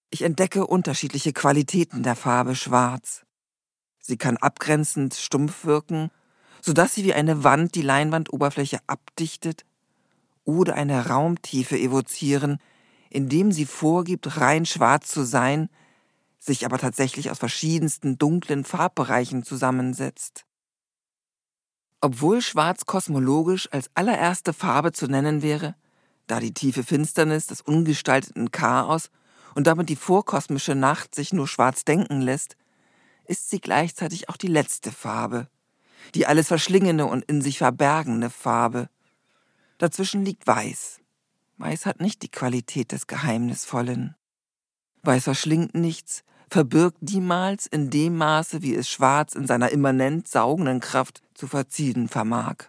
Ich entdecke unterschiedliche Qualitäten der Farbe Schwarz. Sie kann abgrenzend stumpf wirken, sodass sie wie eine Wand die Leinwandoberfläche abdichtet oder eine Raumtiefe evozieren, indem sie vorgibt, rein schwarz zu sein, sich aber tatsächlich aus verschiedensten dunklen Farbbereichen zusammensetzt. Obwohl Schwarz kosmologisch als allererste Farbe zu nennen wäre, da die tiefe Finsternis des ungestalteten Chaos und damit die vorkosmische Nacht sich nur schwarz denken lässt, ist sie gleichzeitig auch die letzte Farbe, die alles verschlingende und in sich verbergende Farbe. Dazwischen liegt Weiß. Weiß hat nicht die Qualität des Geheimnisvollen. Weiß verschlingt nichts, verbirgt niemals in dem Maße, wie es Schwarz in seiner immanent saugenden Kraft zu verziehen vermag.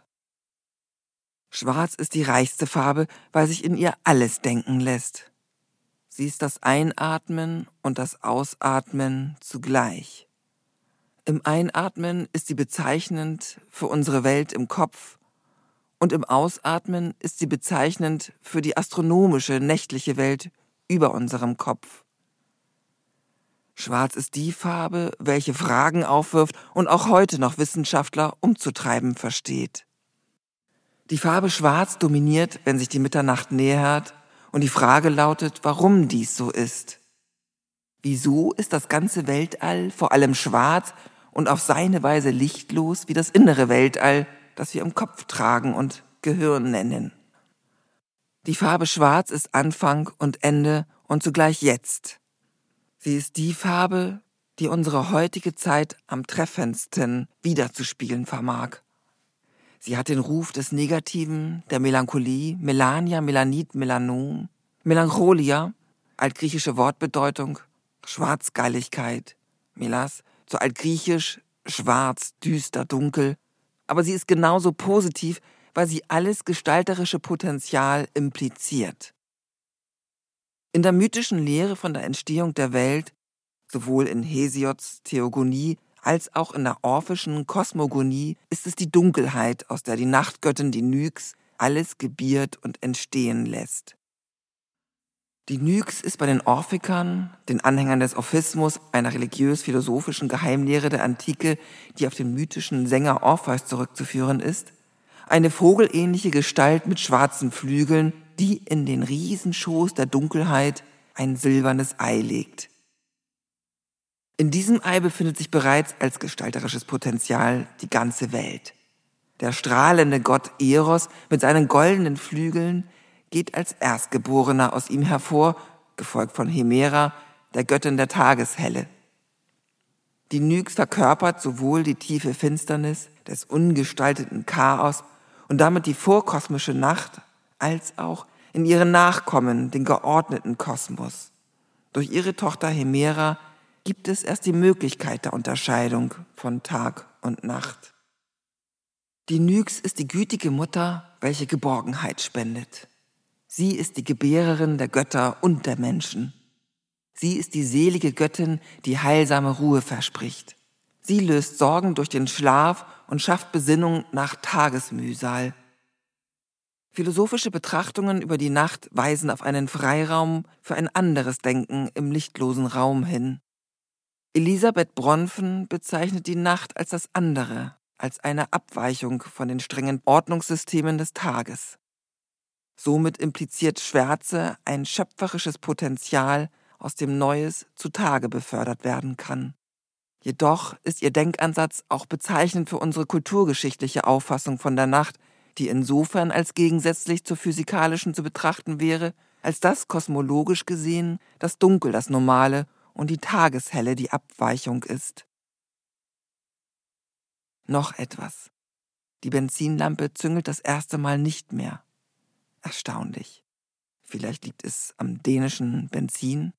Schwarz ist die reichste Farbe, weil sich in ihr alles denken lässt. Sie ist das Einatmen und das Ausatmen zugleich. Im Einatmen ist sie bezeichnend für unsere Welt im Kopf und im Ausatmen ist sie bezeichnend für die astronomische nächtliche Welt über unserem Kopf. Schwarz ist die Farbe, welche Fragen aufwirft und auch heute noch Wissenschaftler umzutreiben versteht. Die Farbe Schwarz dominiert, wenn sich die Mitternacht nähert, und die Frage lautet, warum dies so ist. Wieso ist das ganze Weltall vor allem schwarz und auf seine Weise lichtlos wie das innere Weltall, das wir im Kopf tragen und Gehirn nennen? Die Farbe Schwarz ist Anfang und Ende und zugleich jetzt. Sie ist die Farbe, die unsere heutige Zeit am treffendsten wiederzuspiegeln vermag. Sie hat den Ruf des Negativen, der Melancholie, Melania, Melanit, Melanom, Melancholia, altgriechische Wortbedeutung, Schwarzgeiligkeit, Melas, zu altgriechisch, schwarz, düster, dunkel. Aber sie ist genauso positiv, weil sie alles gestalterische Potenzial impliziert. In der mythischen Lehre von der Entstehung der Welt, sowohl in Hesiods Theogonie als auch in der orphischen Kosmogonie ist es die Dunkelheit, aus der die Nachtgöttin, die Nyx, alles gebiert und entstehen lässt. Die Nyx ist bei den Orphiker, den Anhängern des Orphismus, einer religiös-philosophischen Geheimlehre der Antike, die auf den mythischen Sänger Orpheus zurückzuführen ist, eine vogelähnliche Gestalt mit schwarzen Flügeln, die in den Riesenschoß der Dunkelheit ein silbernes Ei legt. In diesem Ei befindet sich bereits als gestalterisches Potenzial die ganze Welt. Der strahlende Gott Eros mit seinen goldenen Flügeln geht als Erstgeborener aus ihm hervor, gefolgt von Hemera, der Göttin der Tageshelle. Die Nyx verkörpert sowohl die tiefe Finsternis des ungestalteten Chaos und damit die vorkosmische Nacht, als auch in ihren Nachkommen den geordneten Kosmos. Durch ihre Tochter Hemera gibt es erst die Möglichkeit der Unterscheidung von Tag und Nacht. Die Nyx ist die gütige Mutter, welche Geborgenheit spendet. Sie ist die Gebärerin der Götter und der Menschen. Sie ist die selige Göttin, die heilsame Ruhe verspricht. Sie löst Sorgen durch den Schlaf und schafft Besinnung nach Tagesmühsal. Philosophische Betrachtungen über die Nacht weisen auf einen Freiraum für ein anderes Denken im lichtlosen Raum hin. Elisabeth Bronfen bezeichnet die Nacht als das andere, als eine Abweichung von den strengen Ordnungssystemen des Tages. Somit impliziert Schwärze ein schöpferisches Potenzial, aus dem Neues zutage befördert werden kann. Jedoch ist ihr Denkansatz auch bezeichnend für unsere kulturgeschichtliche Auffassung von der Nacht, die insofern als gegensätzlich zur physikalischen zu betrachten wäre, als dass kosmologisch gesehen das Dunkel das Normale und die Tageshelle die Abweichung ist. Noch etwas. Die Benzinlampe züngelt das erste Mal nicht mehr. Erstaunlich. Vielleicht liegt es am dänischen Benzin?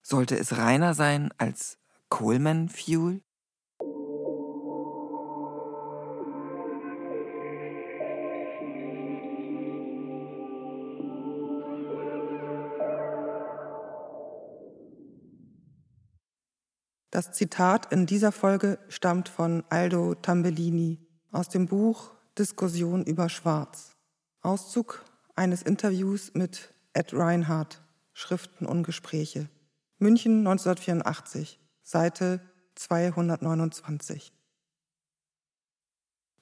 Sollte es reiner sein als Coleman Fuel? Das Zitat in dieser Folge stammt von Aldo Tambellini aus dem Buch Diskussion über Schwarz. Auszug eines Interviews mit Ed Reinhardt, Schriften und Gespräche. München 1984, Seite 229.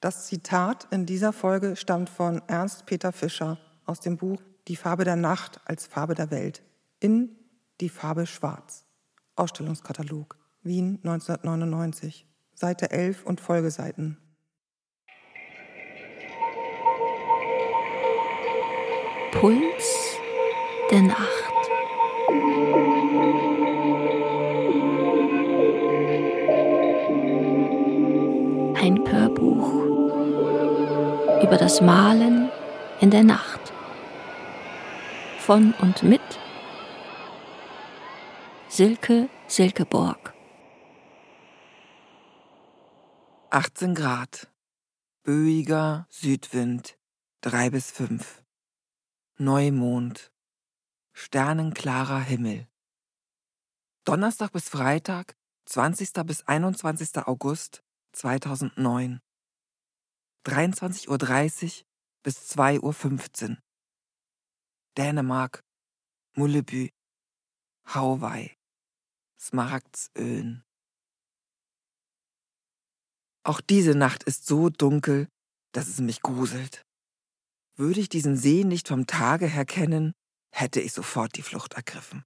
Das Zitat in dieser Folge stammt von Ernst Peter Fischer aus dem Buch Die Farbe der Nacht als Farbe der Welt in Die Farbe Schwarz. Ausstellungskatalog Wien 1999, Seite 11 und Folgeseiten. Puls der Nacht. Ein Hörbuch über das Malen in der Nacht. Von und mit Silke Silkeborg. 18 Grad. Böiger Südwind. 3 bis 5. Neumond. Sternenklarer Himmel. Donnerstag bis Freitag, 20. bis 21. August 2009. 23.30 Uhr bis 2.15 Uhr. Dänemark, Mulleby, Hawaii, Smaragdsöen. Auch diese Nacht ist so dunkel, dass es mich gruselt. Würde ich diesen See nicht vom Tage her kennen, hätte ich sofort die Flucht ergriffen.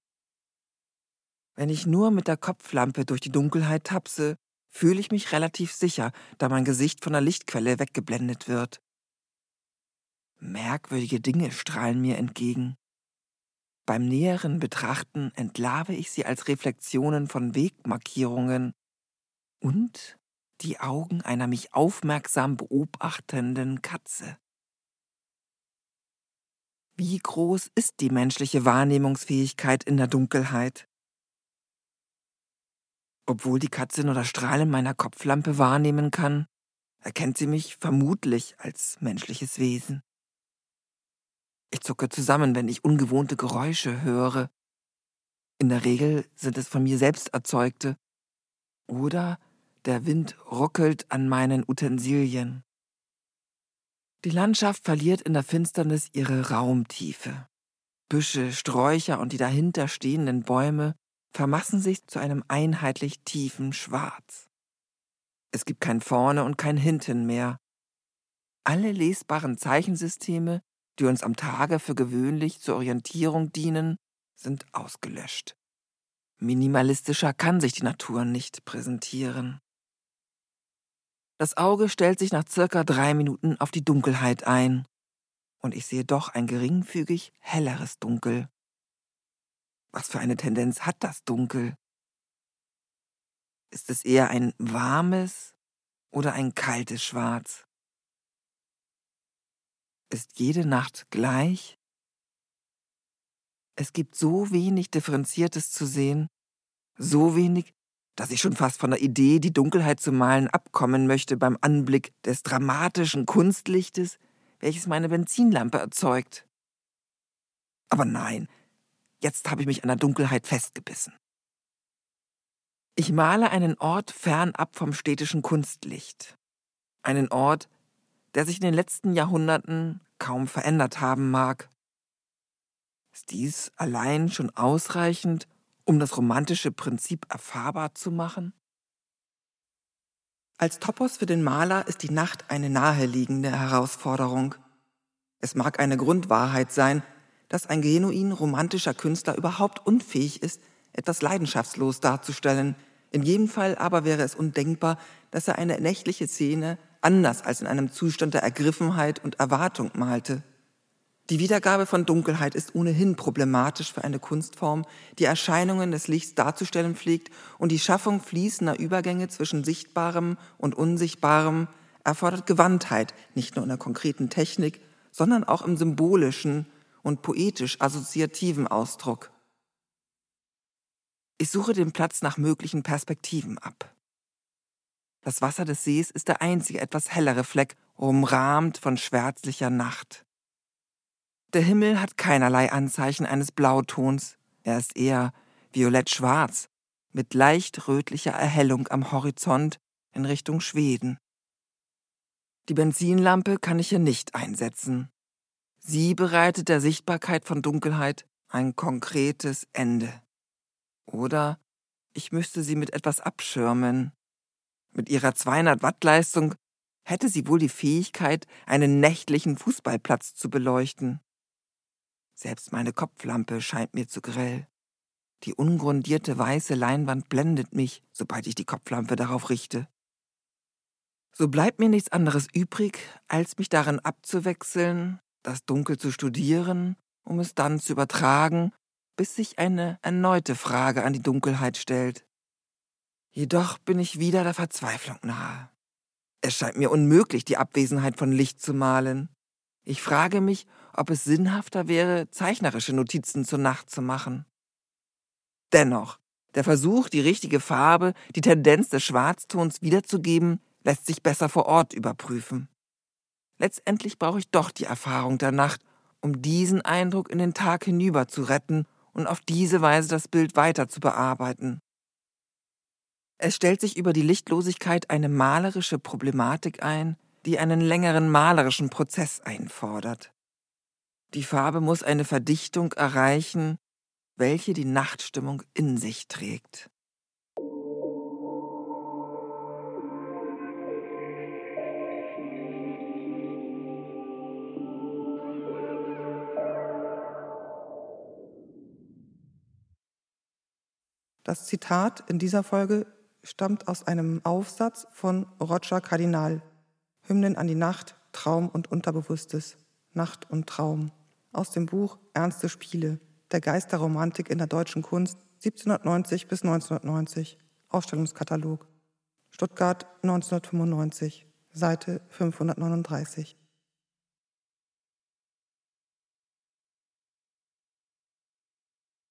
Wenn ich nur mit der Kopflampe durch die Dunkelheit tapse, fühle ich mich relativ sicher, da mein Gesicht von der Lichtquelle weggeblendet wird. Merkwürdige Dinge strahlen mir entgegen. Beim näheren Betrachten entlarve ich sie als Reflexionen von Wegmarkierungen und die Augen einer mich aufmerksam beobachtenden Katze. Wie groß ist die menschliche Wahrnehmungsfähigkeit in der Dunkelheit? Obwohl die Katze nur das Strahlen meiner Kopflampe wahrnehmen kann, erkennt sie mich vermutlich als menschliches Wesen. Ich zucke zusammen, wenn ich ungewohnte Geräusche höre. In der Regel sind es von mir selbst erzeugte oder der Wind ruckelt an meinen Utensilien. Die Landschaft verliert in der Finsternis ihre Raumtiefe. Büsche, Sträucher und die dahinter stehenden Bäume vermassen sich zu einem einheitlich tiefen Schwarz. Es gibt kein Vorne und kein Hinten mehr. Alle lesbaren Zeichensysteme, die uns am Tage für gewöhnlich zur Orientierung dienen, sind ausgelöscht. Minimalistischer kann sich die Natur nicht präsentieren. Das Auge stellt sich nach circa drei Minuten auf die Dunkelheit ein, und ich sehe doch ein geringfügig helleres Dunkel. Was für eine Tendenz hat das Dunkel? Ist es eher ein warmes oder ein kaltes Schwarz? Ist jede Nacht gleich? Es gibt so wenig Differenziertes zu sehen, so wenig, dass ich schon fast von der Idee, die Dunkelheit zu malen, abkommen möchte beim Anblick des dramatischen Kunstlichtes, welches meine Benzinlampe erzeugt. Aber nein, Jetzt habe ich mich an der Dunkelheit festgebissen. Ich male einen Ort fernab vom städtischen Kunstlicht. Einen Ort, der sich in den letzten Jahrhunderten kaum verändert haben mag. Ist dies allein schon ausreichend, um das romantische Prinzip erfahrbar zu machen? Als Topos für den Maler ist die Nacht eine naheliegende Herausforderung. Es mag eine Grundwahrheit sein, dass ein genuin romantischer Künstler überhaupt unfähig ist, etwas leidenschaftslos darzustellen. In jedem Fall aber wäre es undenkbar, dass er eine nächtliche Szene anders als in einem Zustand der Ergriffenheit und Erwartung malte. Die Wiedergabe von Dunkelheit ist ohnehin problematisch für eine Kunstform, die Erscheinungen des Lichts darzustellen pflegt und die Schaffung fließender Übergänge zwischen Sichtbarem und Unsichtbarem erfordert Gewandtheit, nicht nur in der konkreten Technik, sondern auch im symbolischen und poetisch assoziativen Ausdruck. Ich suche den Platz nach möglichen Perspektiven ab. Das Wasser des Sees ist der einzige etwas hellere Fleck, umrahmt von schwärzlicher Nacht. Der Himmel hat keinerlei Anzeichen eines Blautons, er ist eher violett-schwarz, mit leicht rötlicher Erhellung am Horizont in Richtung Schweden. Die Benzinlampe kann ich hier nicht einsetzen. Sie bereitet der Sichtbarkeit von Dunkelheit ein konkretes Ende. Oder ich müsste sie mit etwas abschirmen. Mit ihrer 200 Watt Leistung hätte sie wohl die Fähigkeit, einen nächtlichen Fußballplatz zu beleuchten. Selbst meine Kopflampe scheint mir zu grell. Die ungrundierte weiße Leinwand blendet mich, sobald ich die Kopflampe darauf richte. So bleibt mir nichts anderes übrig, als mich darin abzuwechseln, das Dunkel zu studieren, um es dann zu übertragen bis sich eine erneute Frage an die Dunkelheit stellt. Jedoch bin ich wieder der Verzweiflung nahe. Es scheint mir unmöglich, die Abwesenheit von Licht zu malen. Ich frage mich, ob es sinnhafter wäre, zeichnerische Notizen zur Nacht zu machen. Dennoch, der Versuch, die richtige Farbe, die Tendenz des Schwarztons wiederzugeben, lässt sich besser vor Ort überprüfen. Letztendlich brauche ich doch die Erfahrung der Nacht, um diesen Eindruck in den Tag hinüber zu retten und auf diese Weise das Bild weiter zu bearbeiten. Es stellt sich über die Lichtlosigkeit eine malerische Problematik ein, die einen längeren malerischen Prozess einfordert. Die Farbe muss eine Verdichtung erreichen, welche die Nachtstimmung in sich trägt. Das Zitat in dieser Folge stammt aus einem Aufsatz von Roger Kardinal. Hymnen an die Nacht, Traum und Unterbewusstes. Nacht und Traum. Aus dem Buch Ernste Spiele. Der Geist der Romantik in der deutschen Kunst 1790 bis 1990. Ausstellungskatalog. Stuttgart 1995. Seite 539.